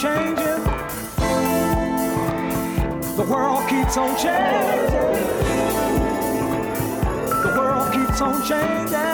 changing. The world keeps on changing. The world keeps on changing.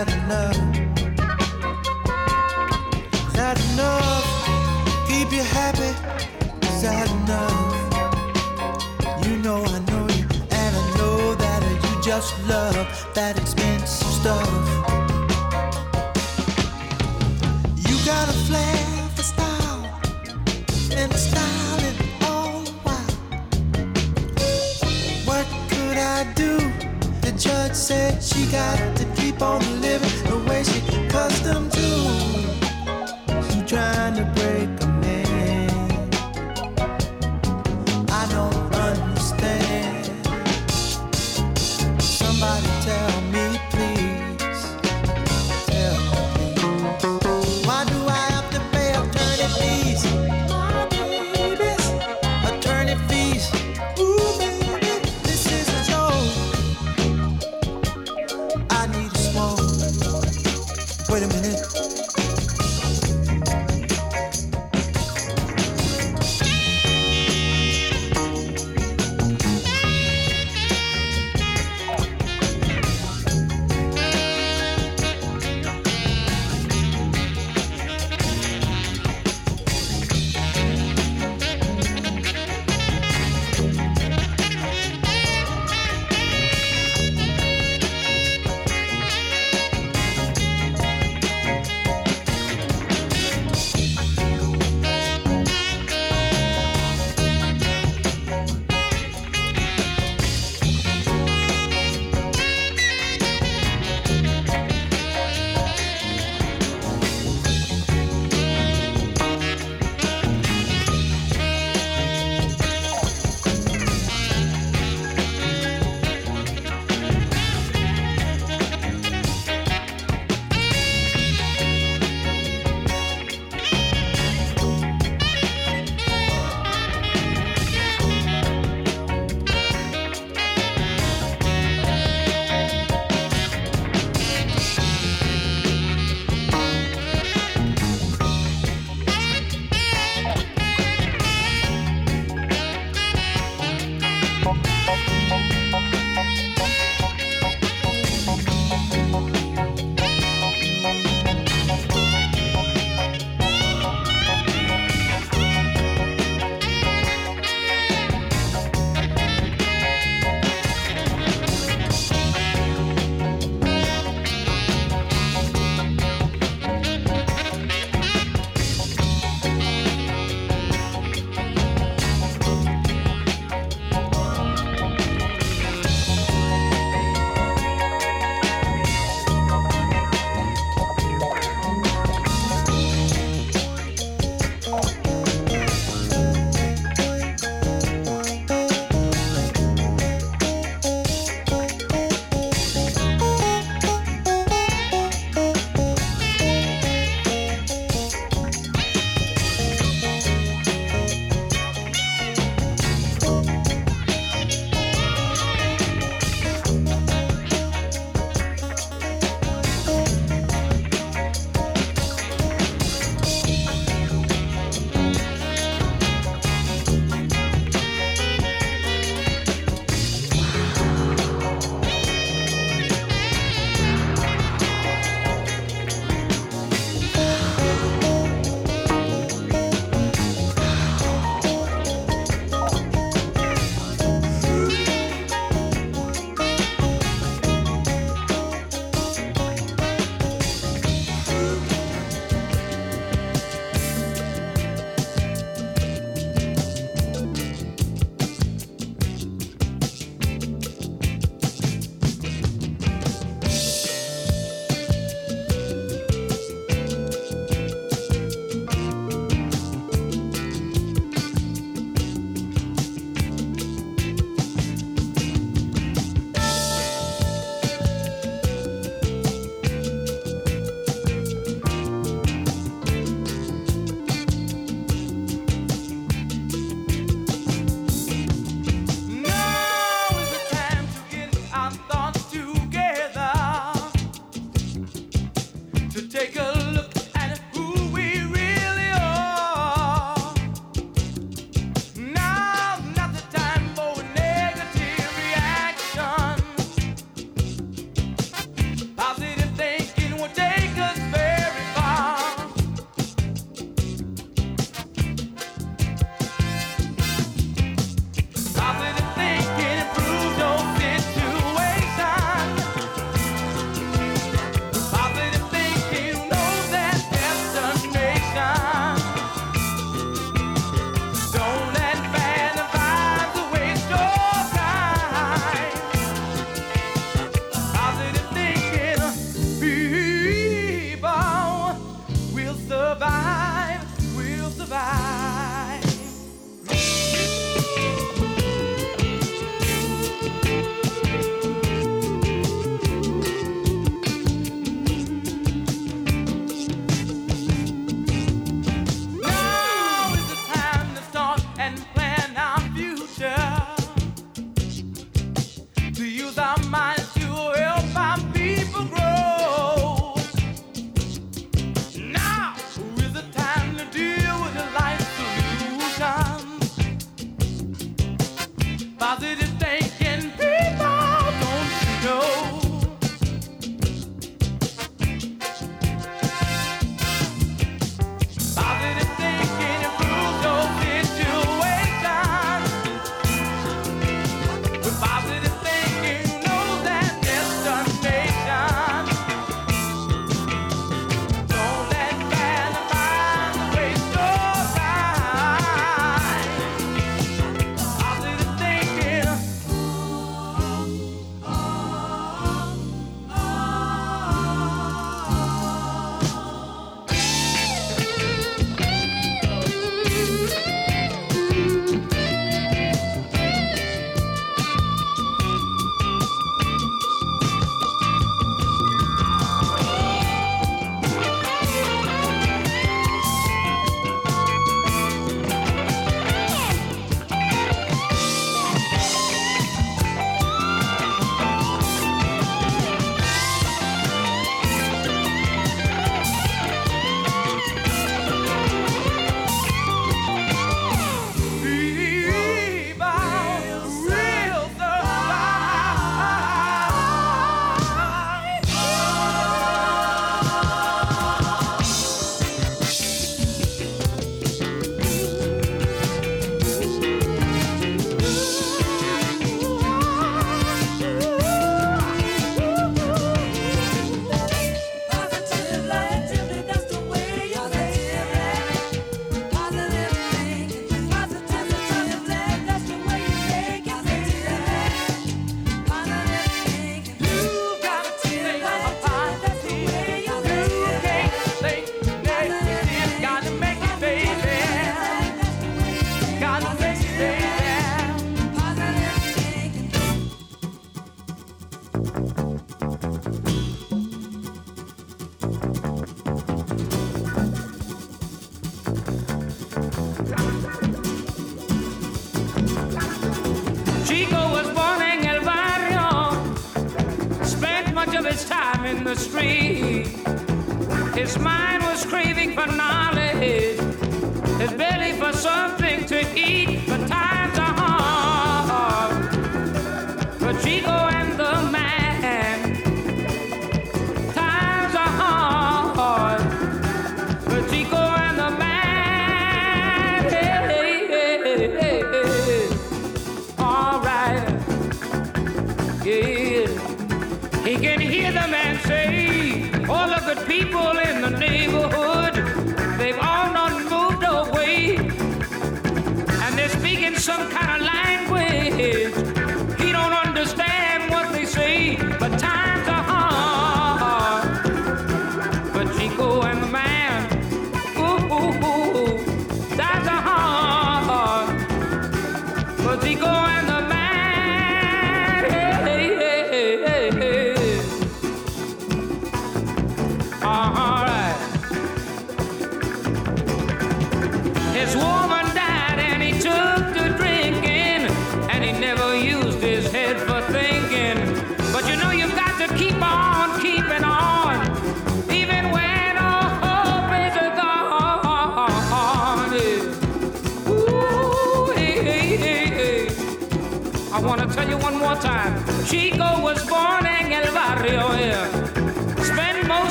not enough. Not enough. Keep you happy. Enough. You know I know you, and I know that you just love that expensive stuff. You got a flair for style, and style it all the while. What could I do? The judge said she got keep on living.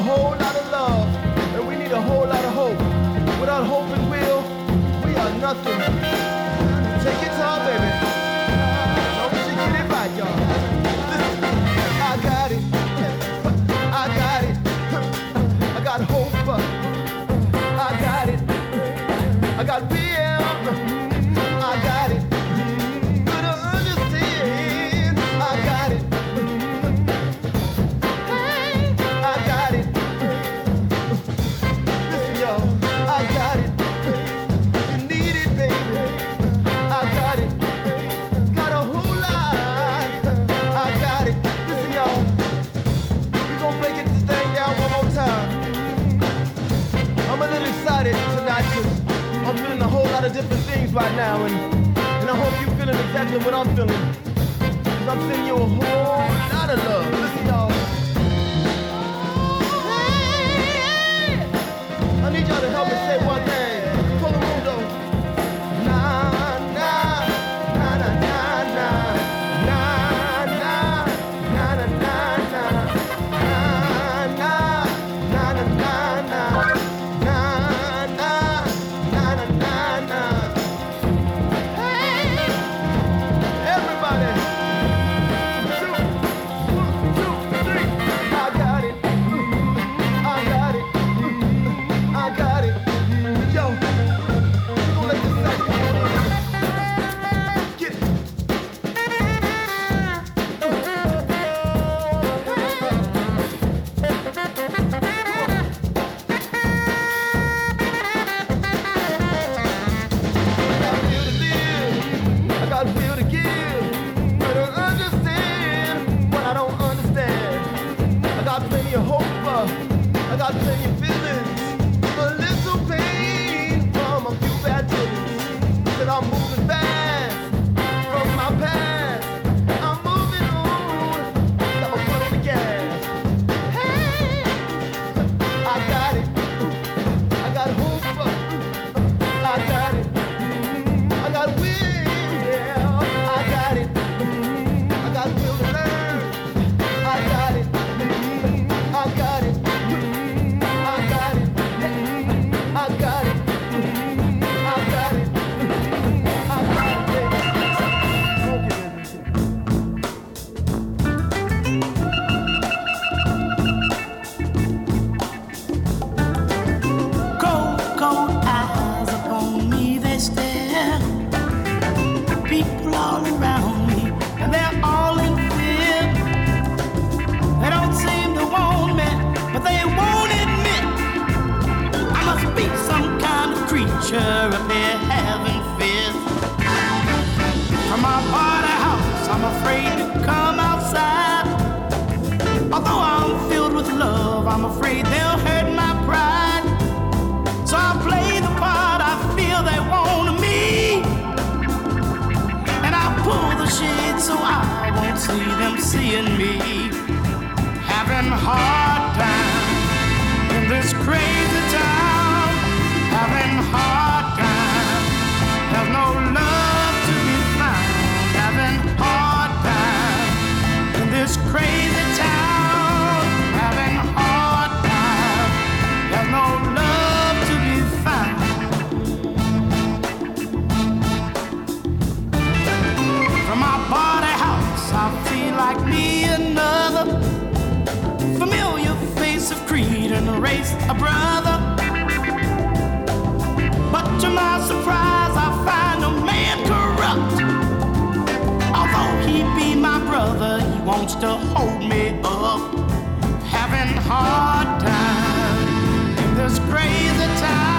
a whole lot of love, and we need a whole lot of hope. Without hope and will, we are nothing. different things right now, and, and I hope you're feeling exactly what I'm feeling. Cause I'm sending you a whole lot of love. Listen, y'all. I need y'all to help me. and heart. wants to hold me up. Having hard time in this crazy time.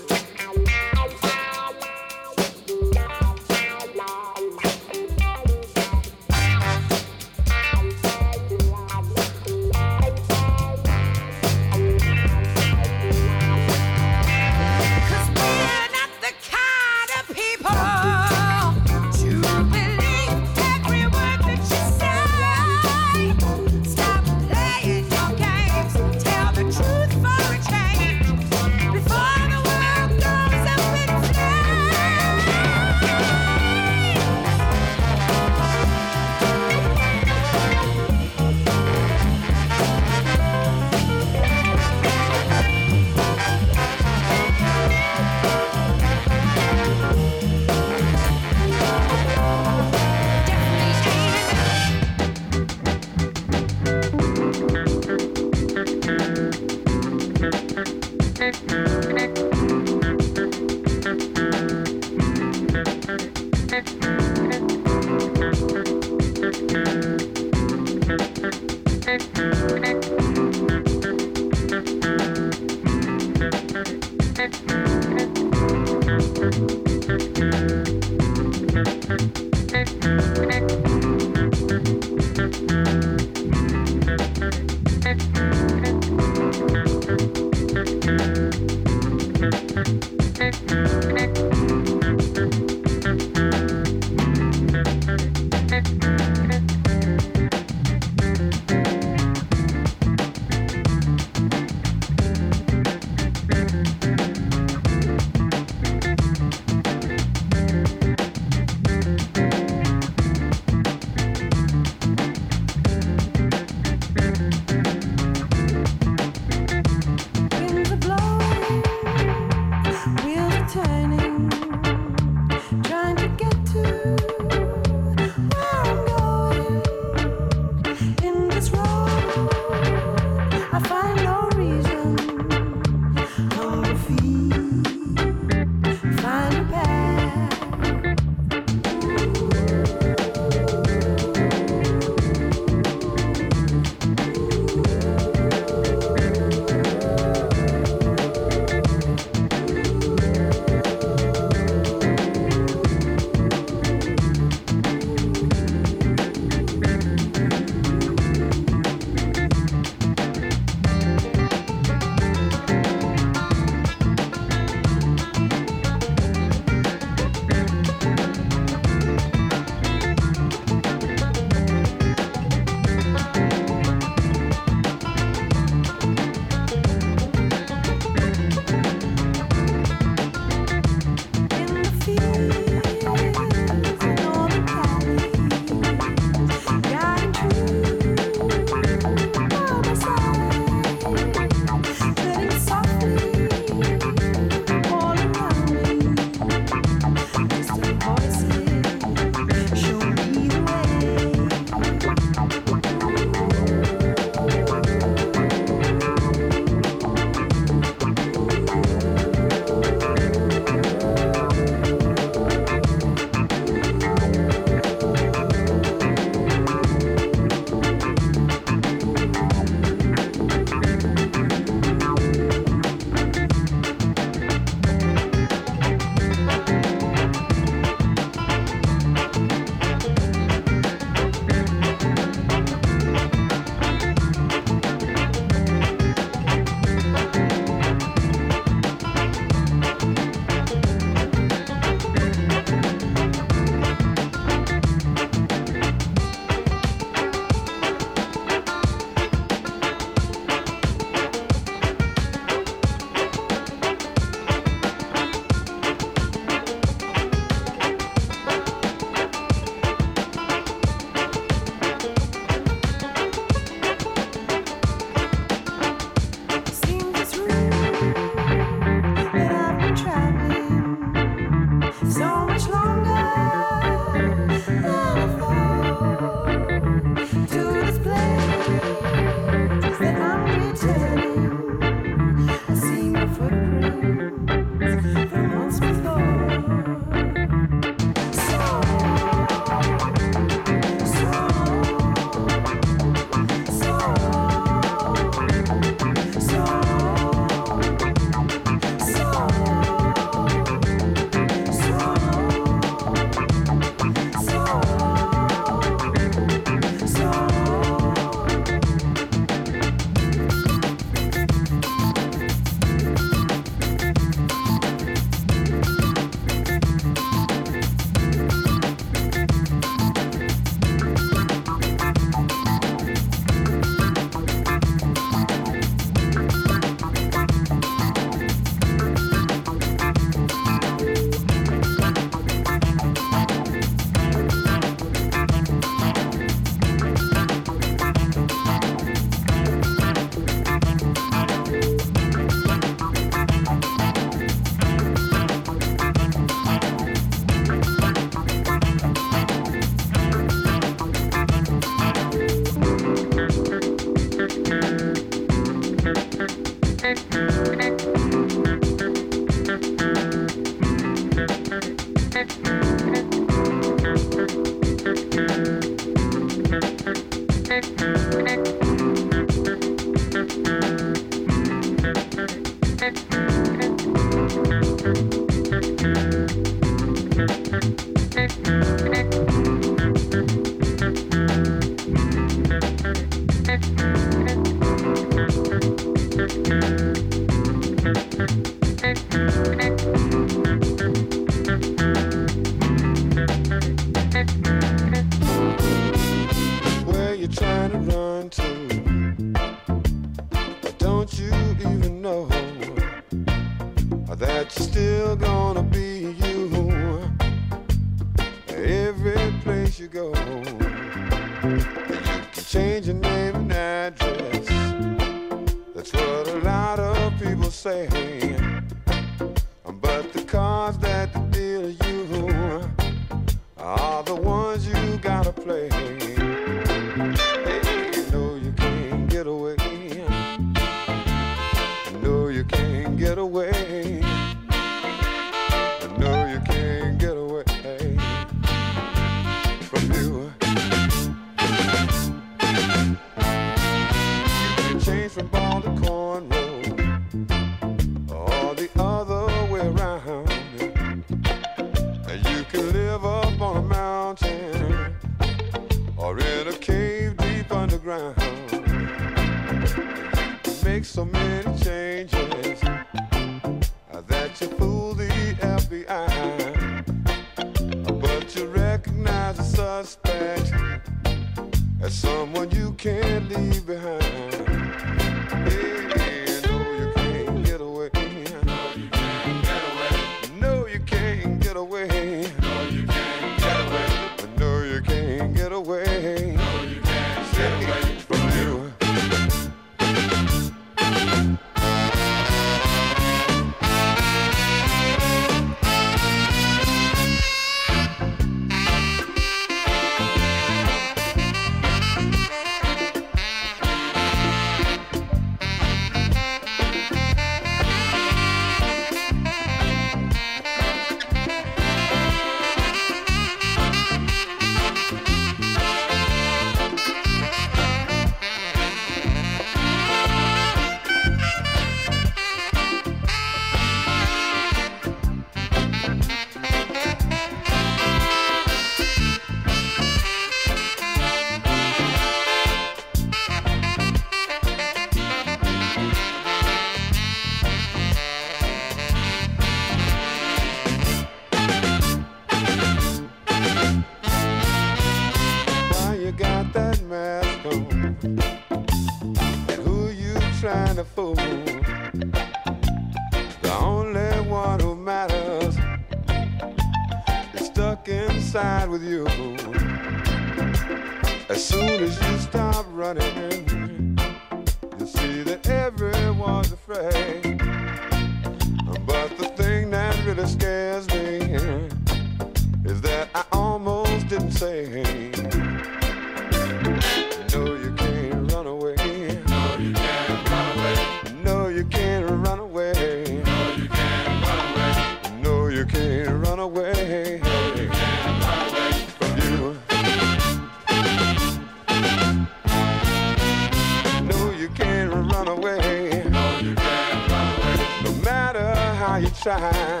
how you try.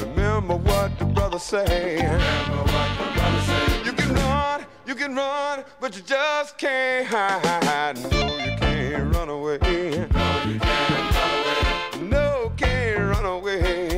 Remember what the brother. Remember what the brother say. You can run, you can run, but you just can't hide. No, you can't run away. No, you can't run away. No, can't run away.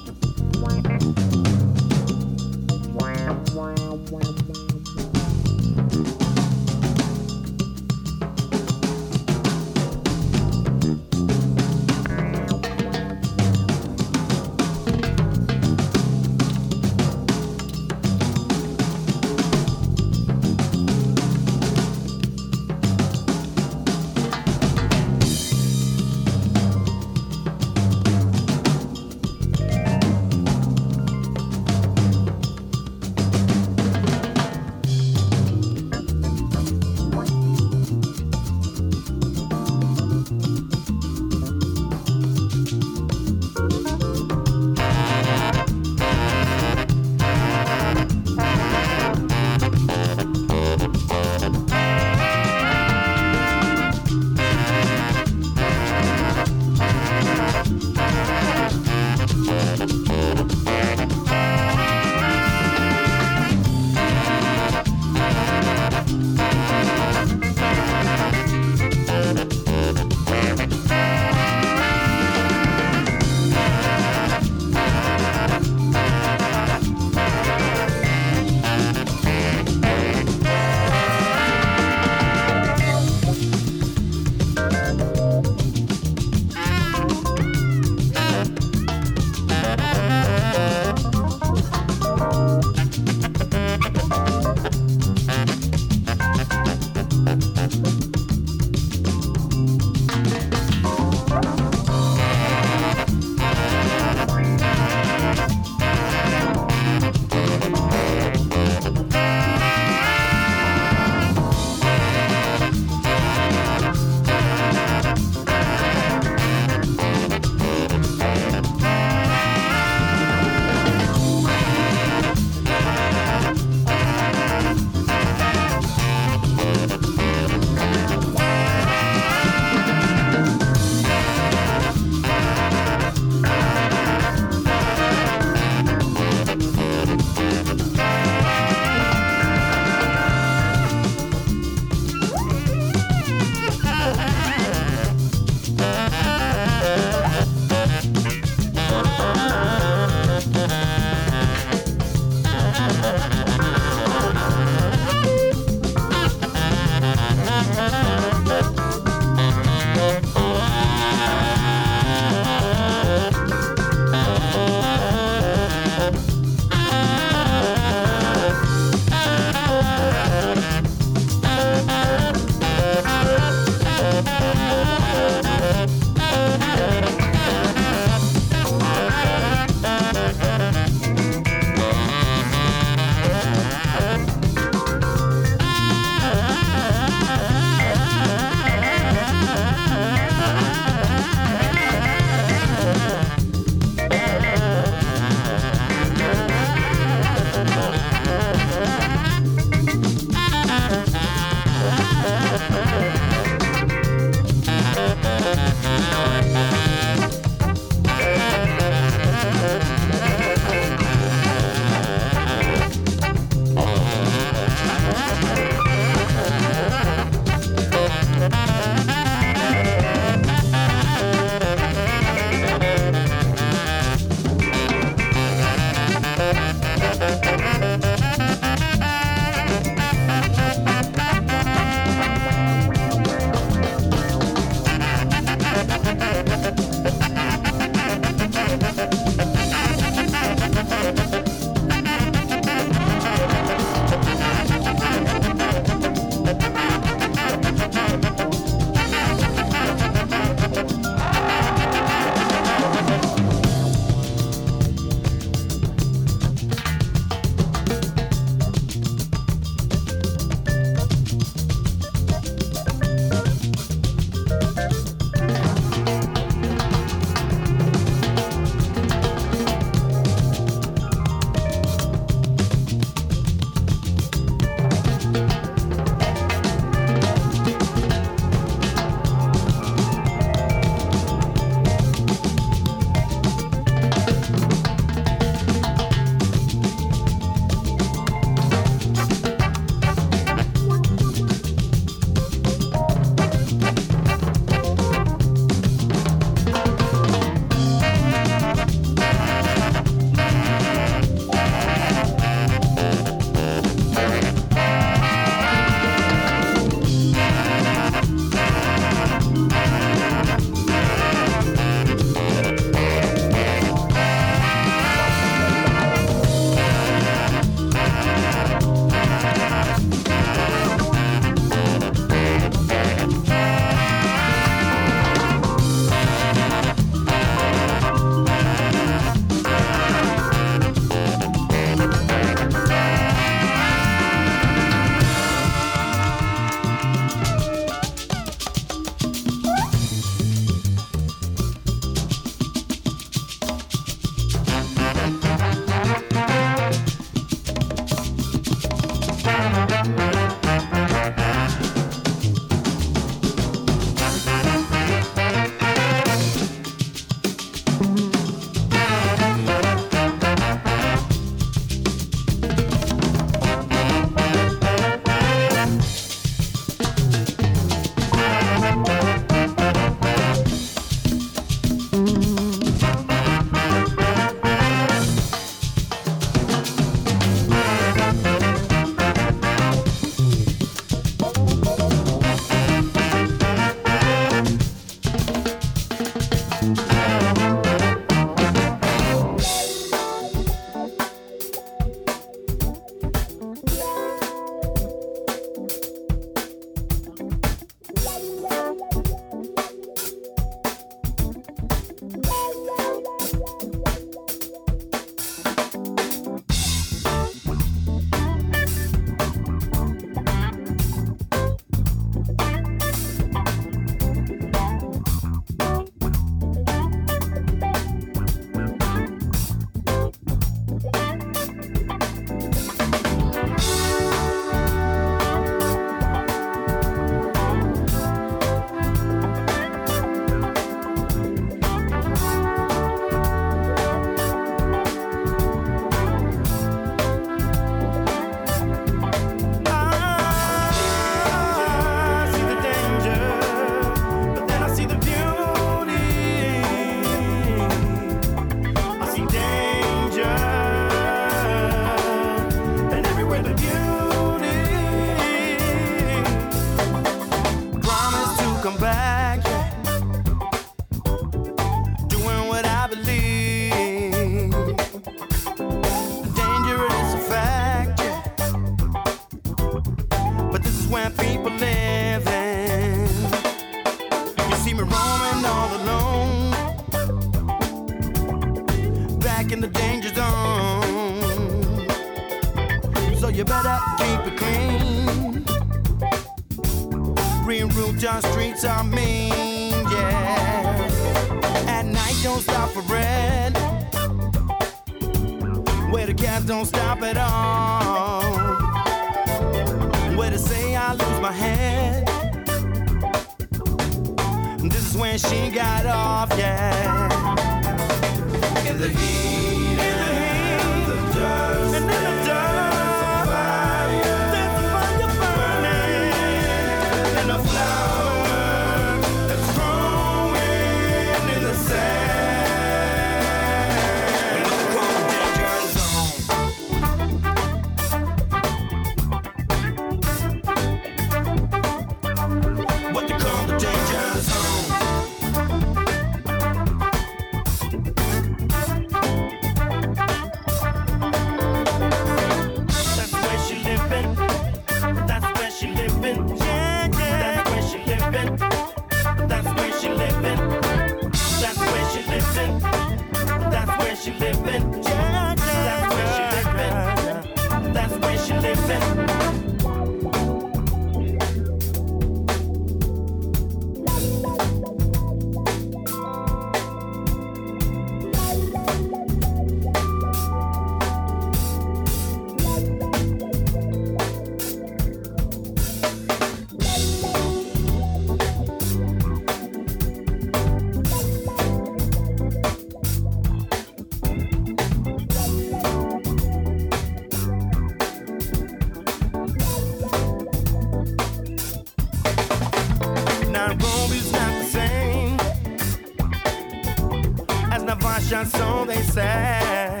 that song they sang.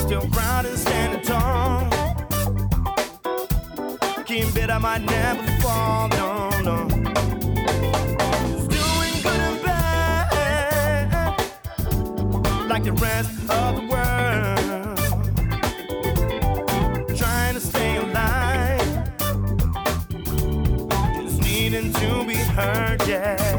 Still proud and standing tall. King bit I might never fall, no, no. Doing good and bad, like the rest of the world. Trying to stay alive, just needing to be heard, yeah.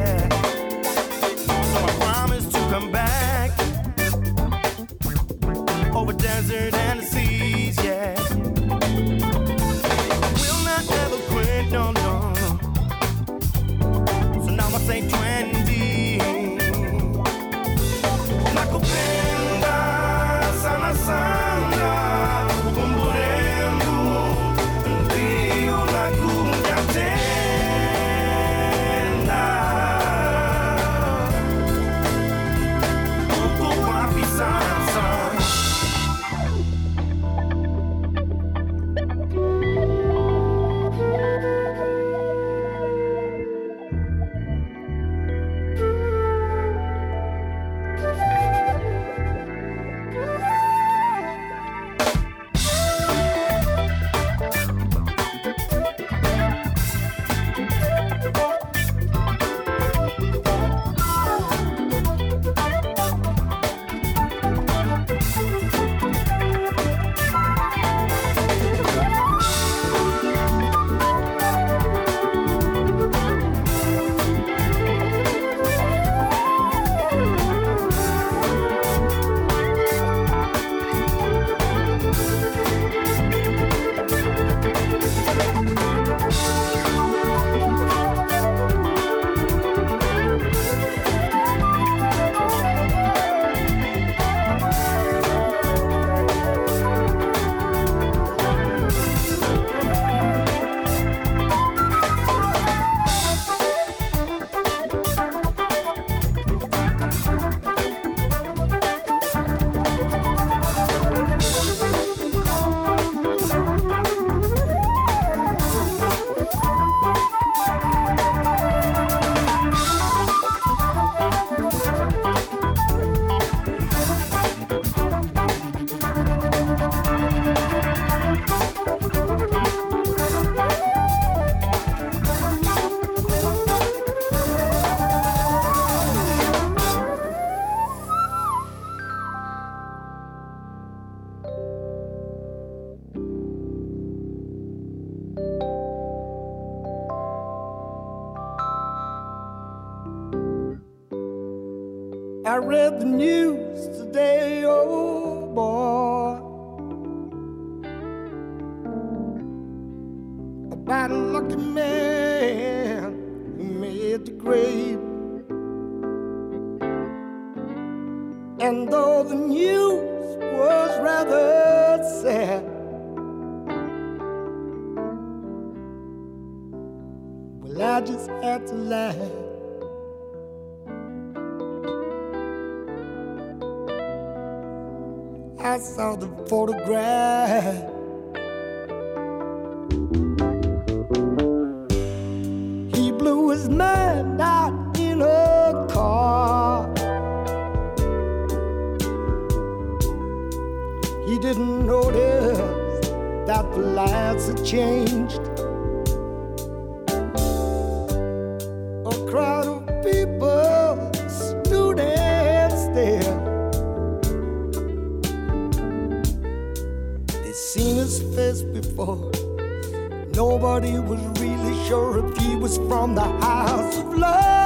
I saw the photograph. He blew his mind out in a car. He didn't notice that the lights had changed. Nobody was really sure if he was from the house of love.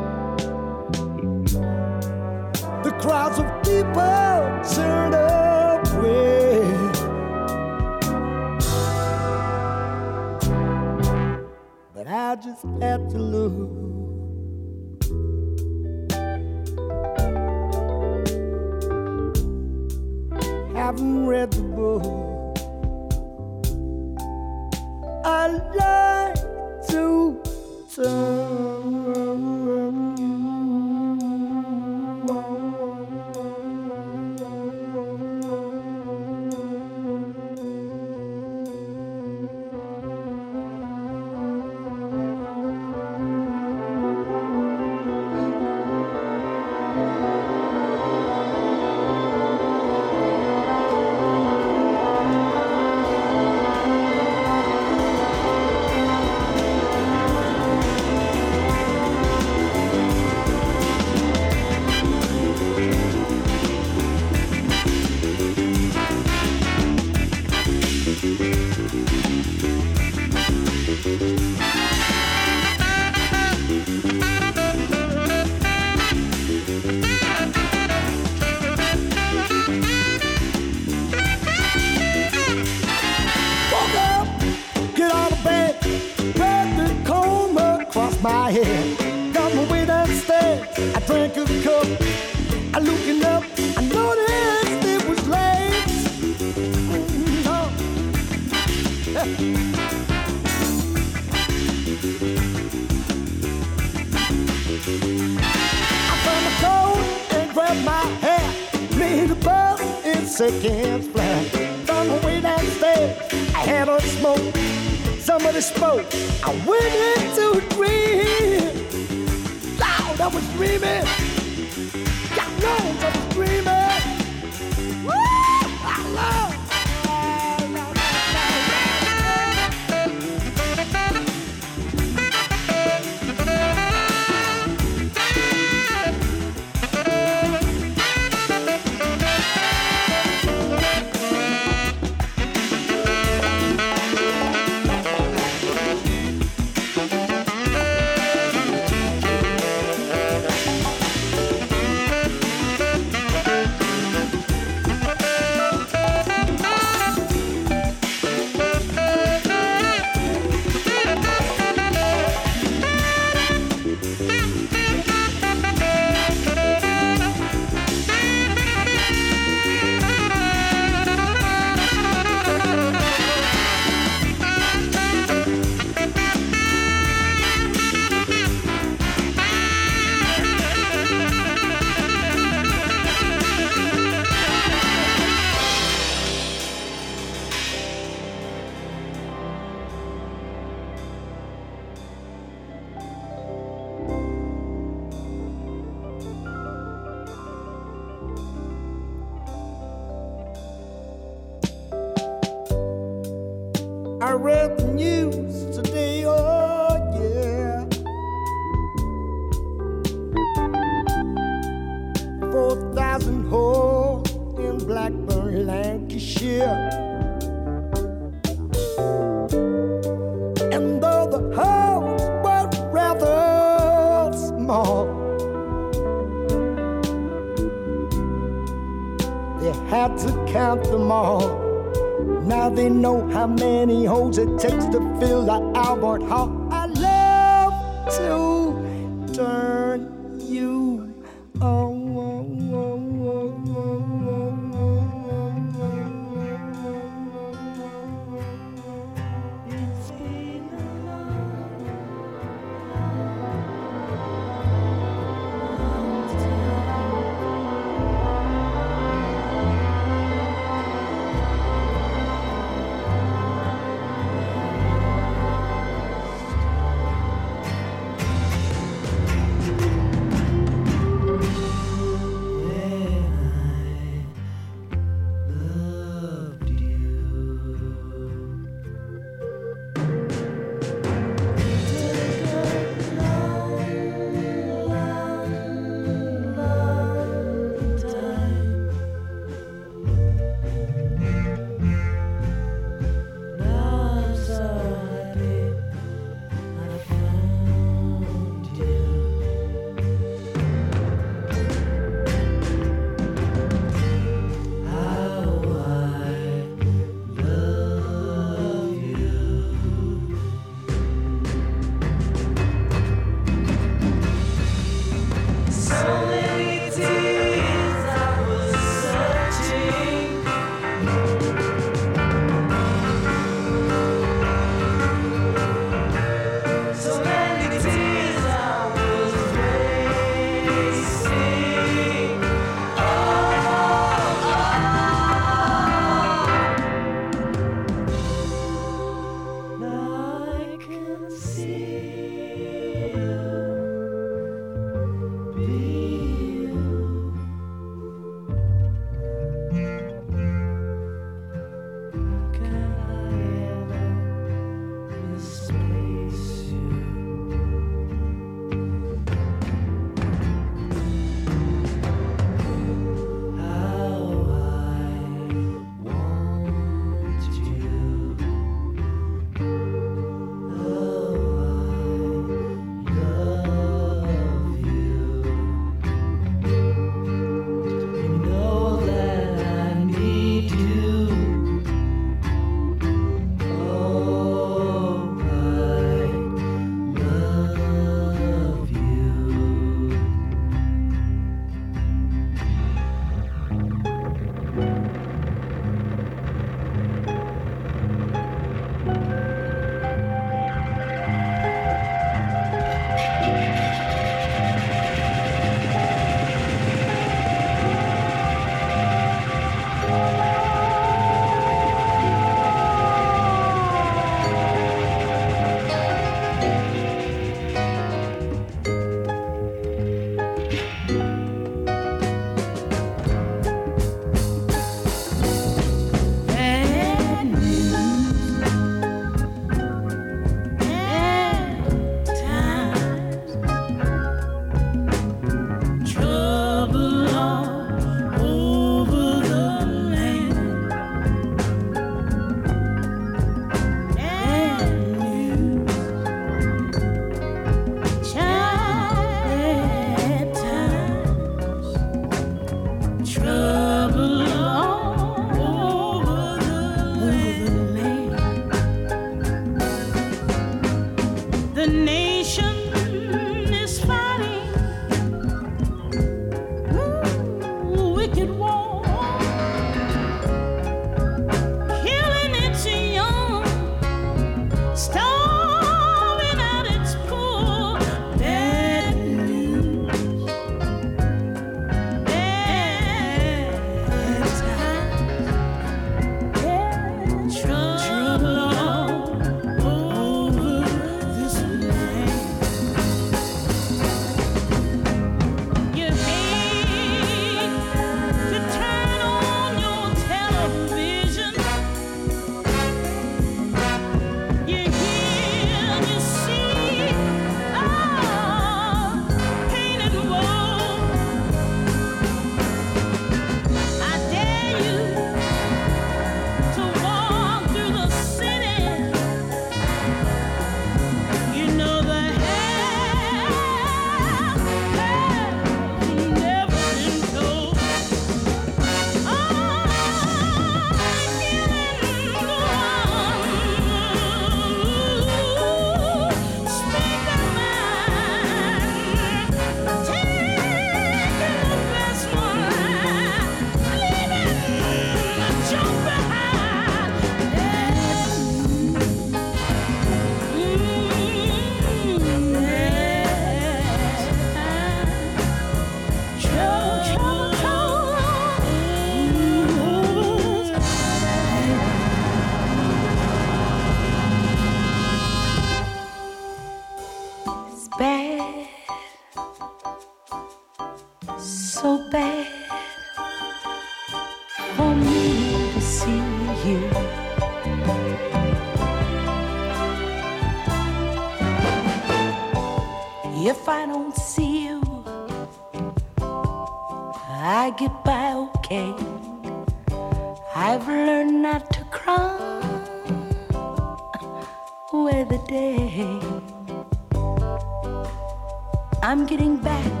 I'm getting back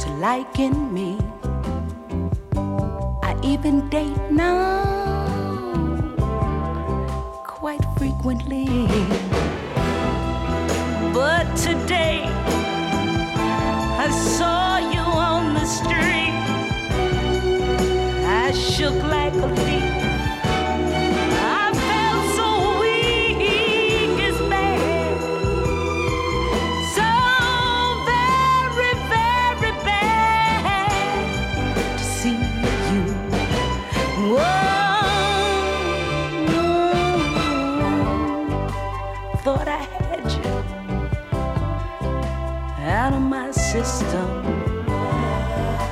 to liking me. I even date now quite frequently. But today I saw you on the street. I shook like a leaf. system.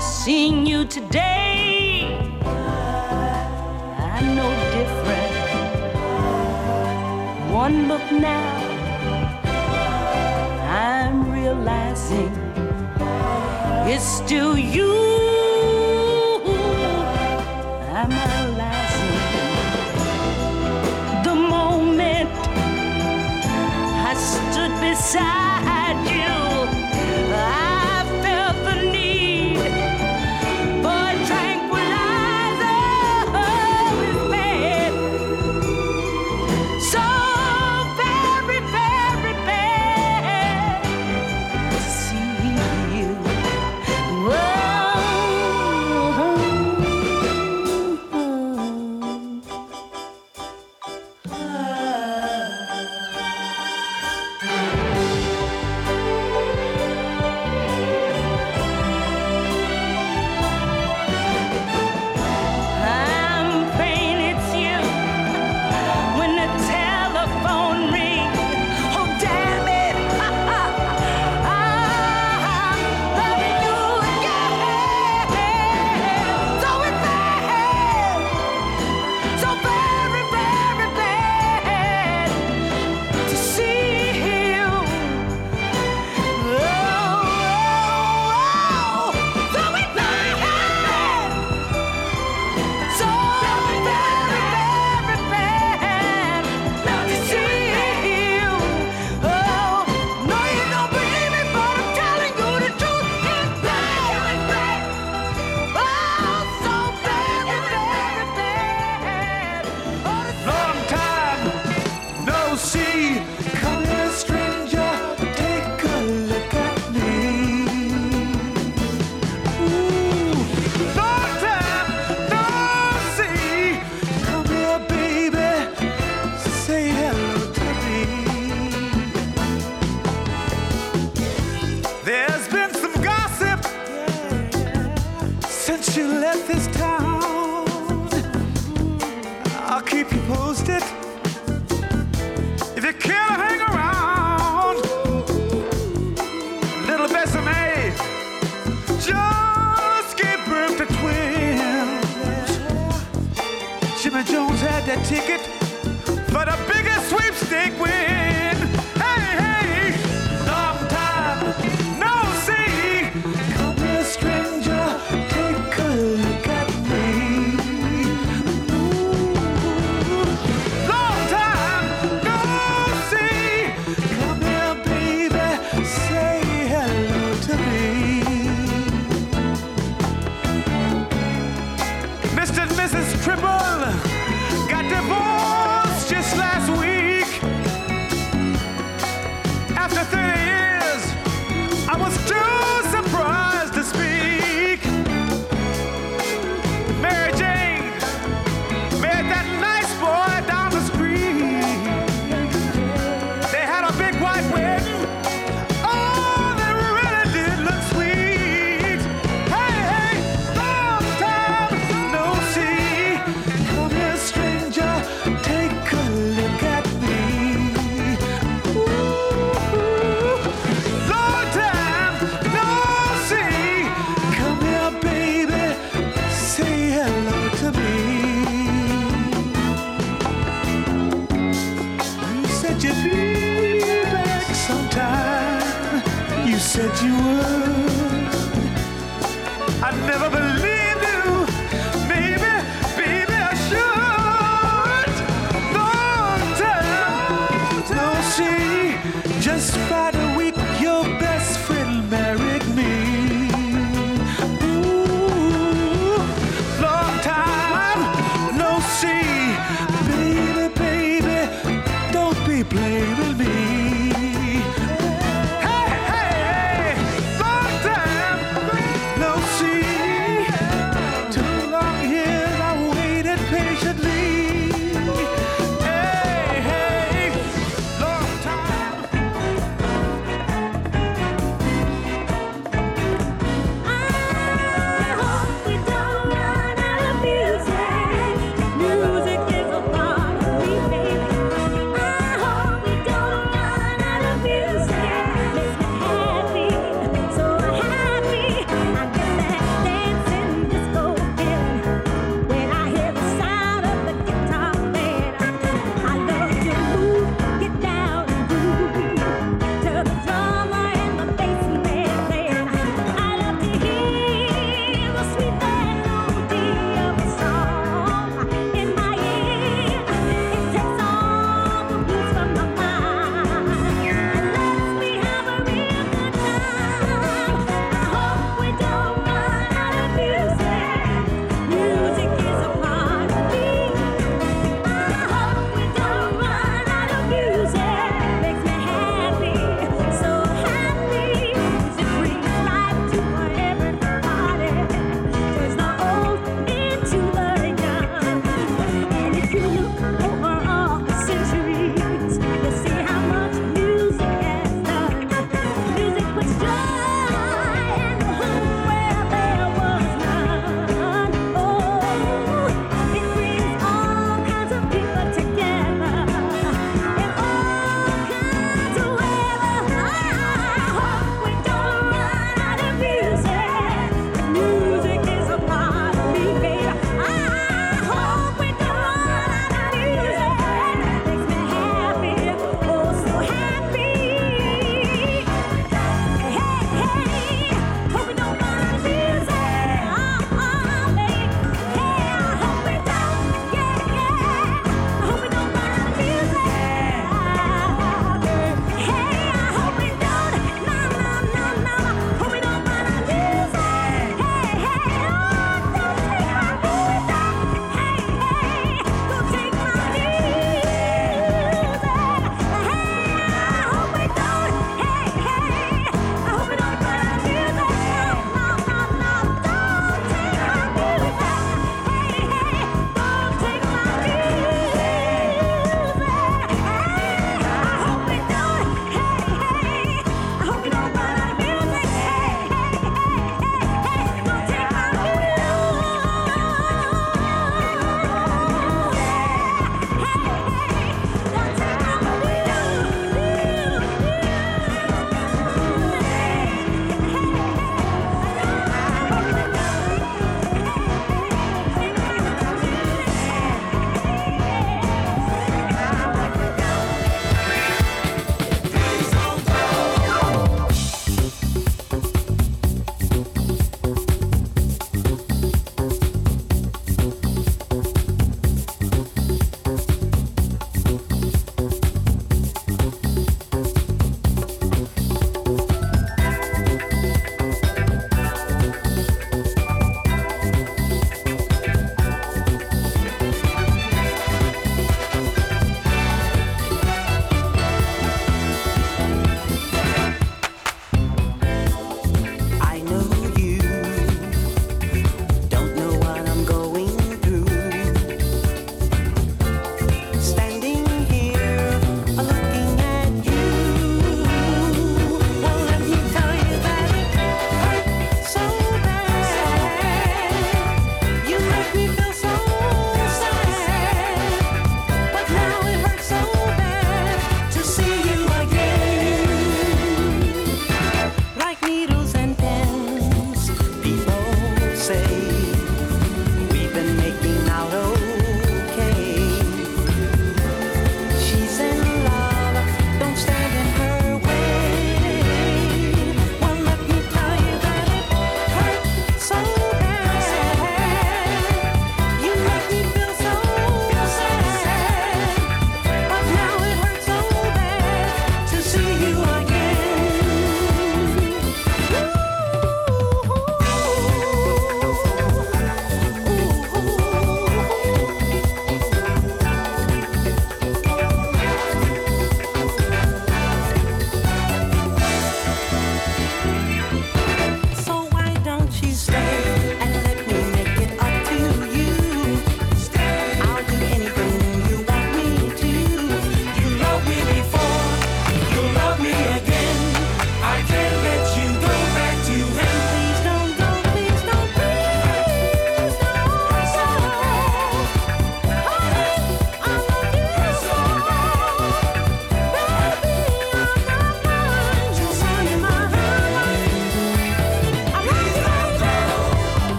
Seeing you today, I'm no different. One look now, I'm realizing it's still you. I'm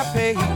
my pay.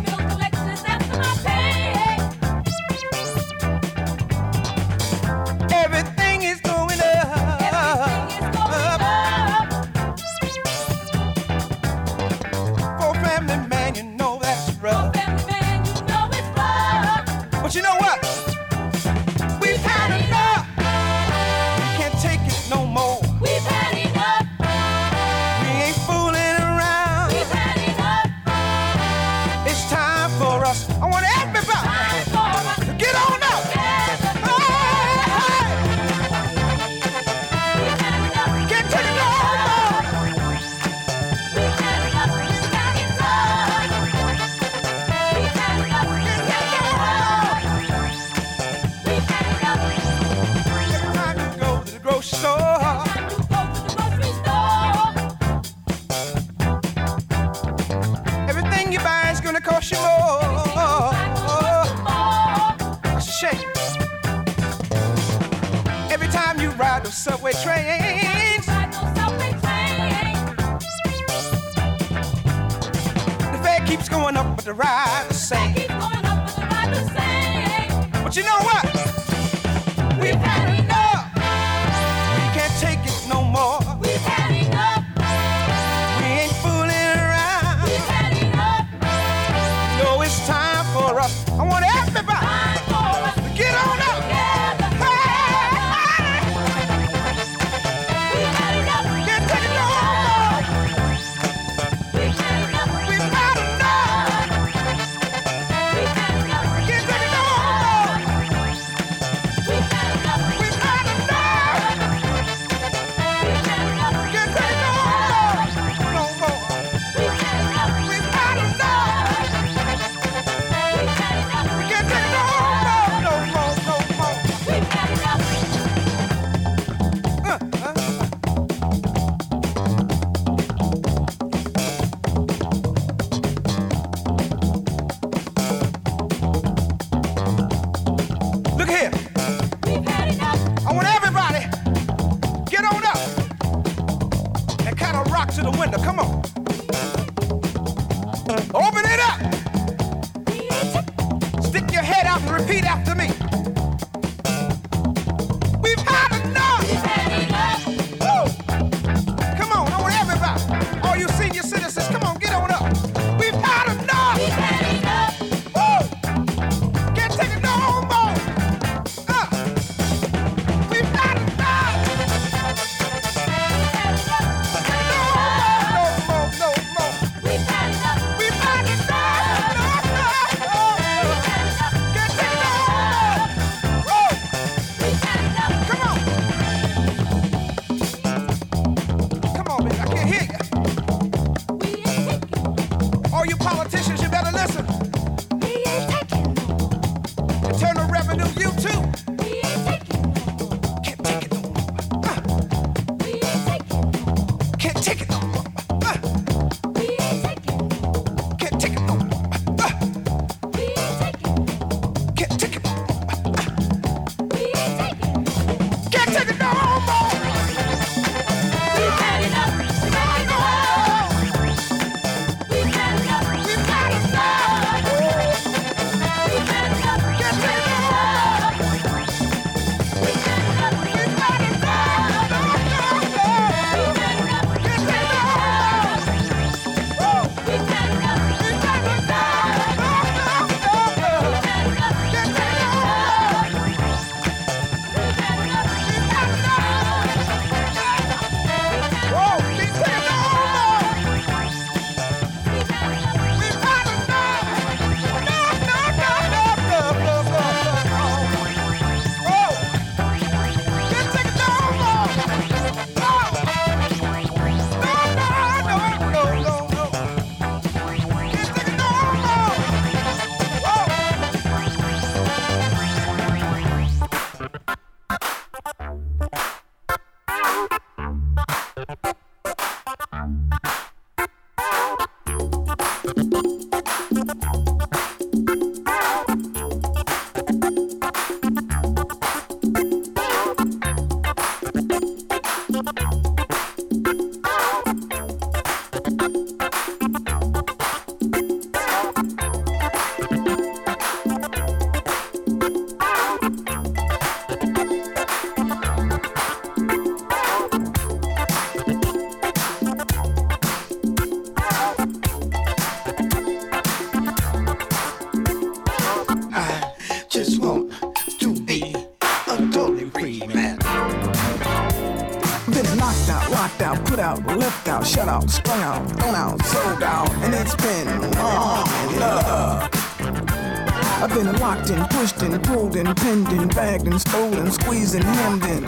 In, bagged and squeezed and hemmed in.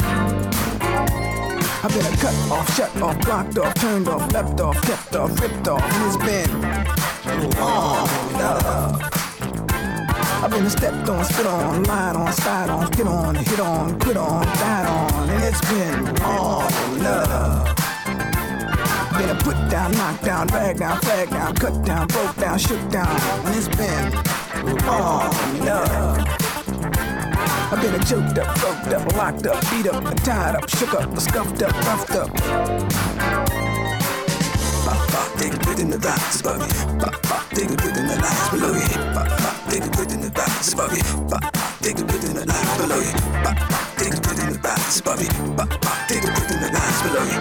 I've been a cut off, shut off, blocked off, turned off, left off, kept off, ripped off, and it's been long love. I've been stepped on, spit on, lied on, spied on, spit on, hit on, quit on, died on, and it's been long love. Been a put down, knocked down, dragged down, flagged down, cut down, broke down, shook down, and it's been long love. I've been choked up, broke up, locked up, beat up, tied up, shook up, scuffed up, roughed up. A bit in the box you. A bit in the below you. A bit in the box below you. A bit in the below you.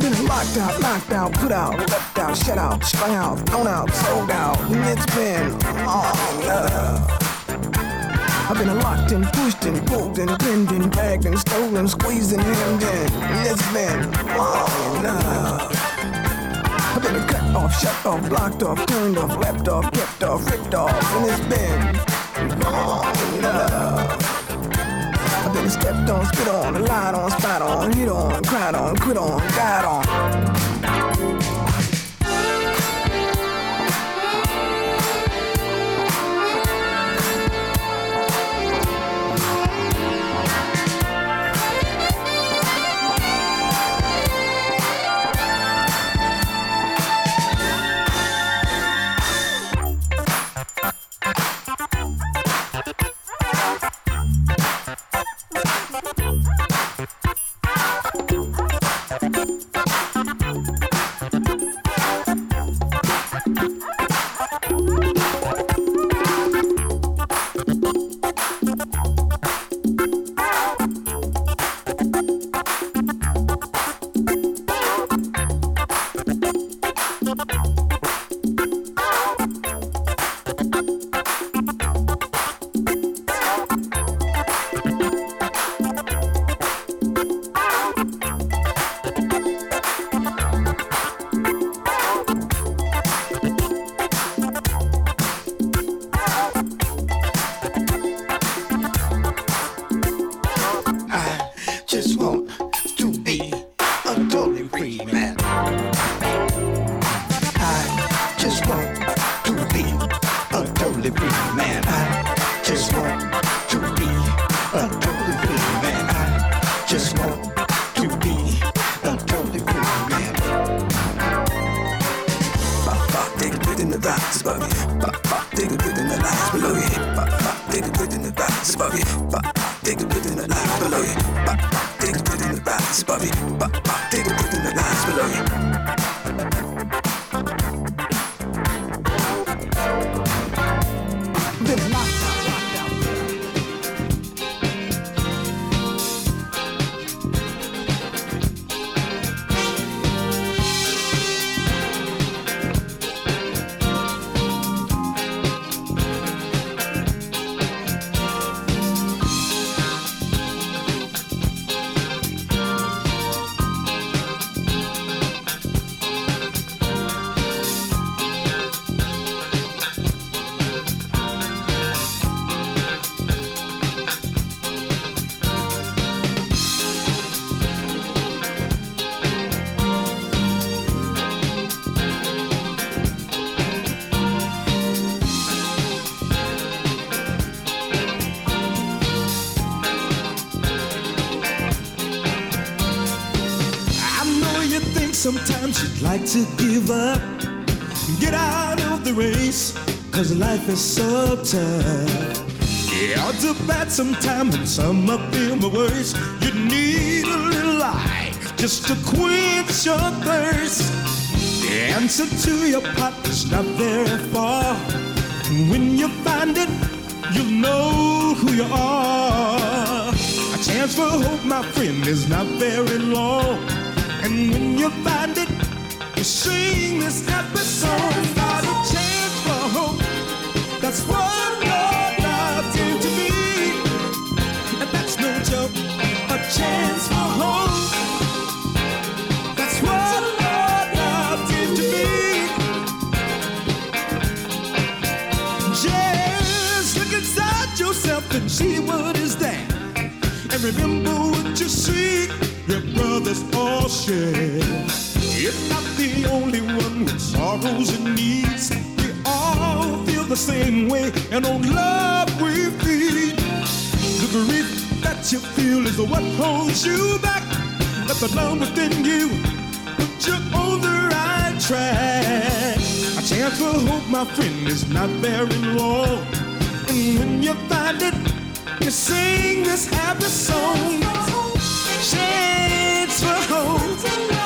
Been locked out, knocked out, put out, left out, shut out, strung out, thrown out, sold out, and it's been long love. I've been locked and pushed and pulled and pinned and bagged and stolen, squeezed and hemmed in, it's been long love. I've been cut off, shut off, blocked off, turned off, left off, kept off, ripped off, and it's been long love. I've been stepped on, spit on, lied on, spat on, hit on, cried on, quit on, died on. Up, get out of the race, cause life is so tough. Yeah, odds are bad sometimes, and some are feeling the worst. You need a little light just to quench your thirst. The answer to your pot is not very far. And when you find it, you'll know who you are. A chance for hope, my friend, is not very long. And when you find it, sing this happy song a chance for hope. That's what to be. And that's no joke, a chance for hope. That's what to be. Look inside yourself and see what is there. And remember what you see, your brothers all share. You're not the only one with sorrows and needs. We all feel the same way, and on love we feed. The grief that you feel is what holds you back. Let the love within you put you on the right track. A chance for hope, my friend, is not very long. And when you find it, you sing this happy song. Chance for hope,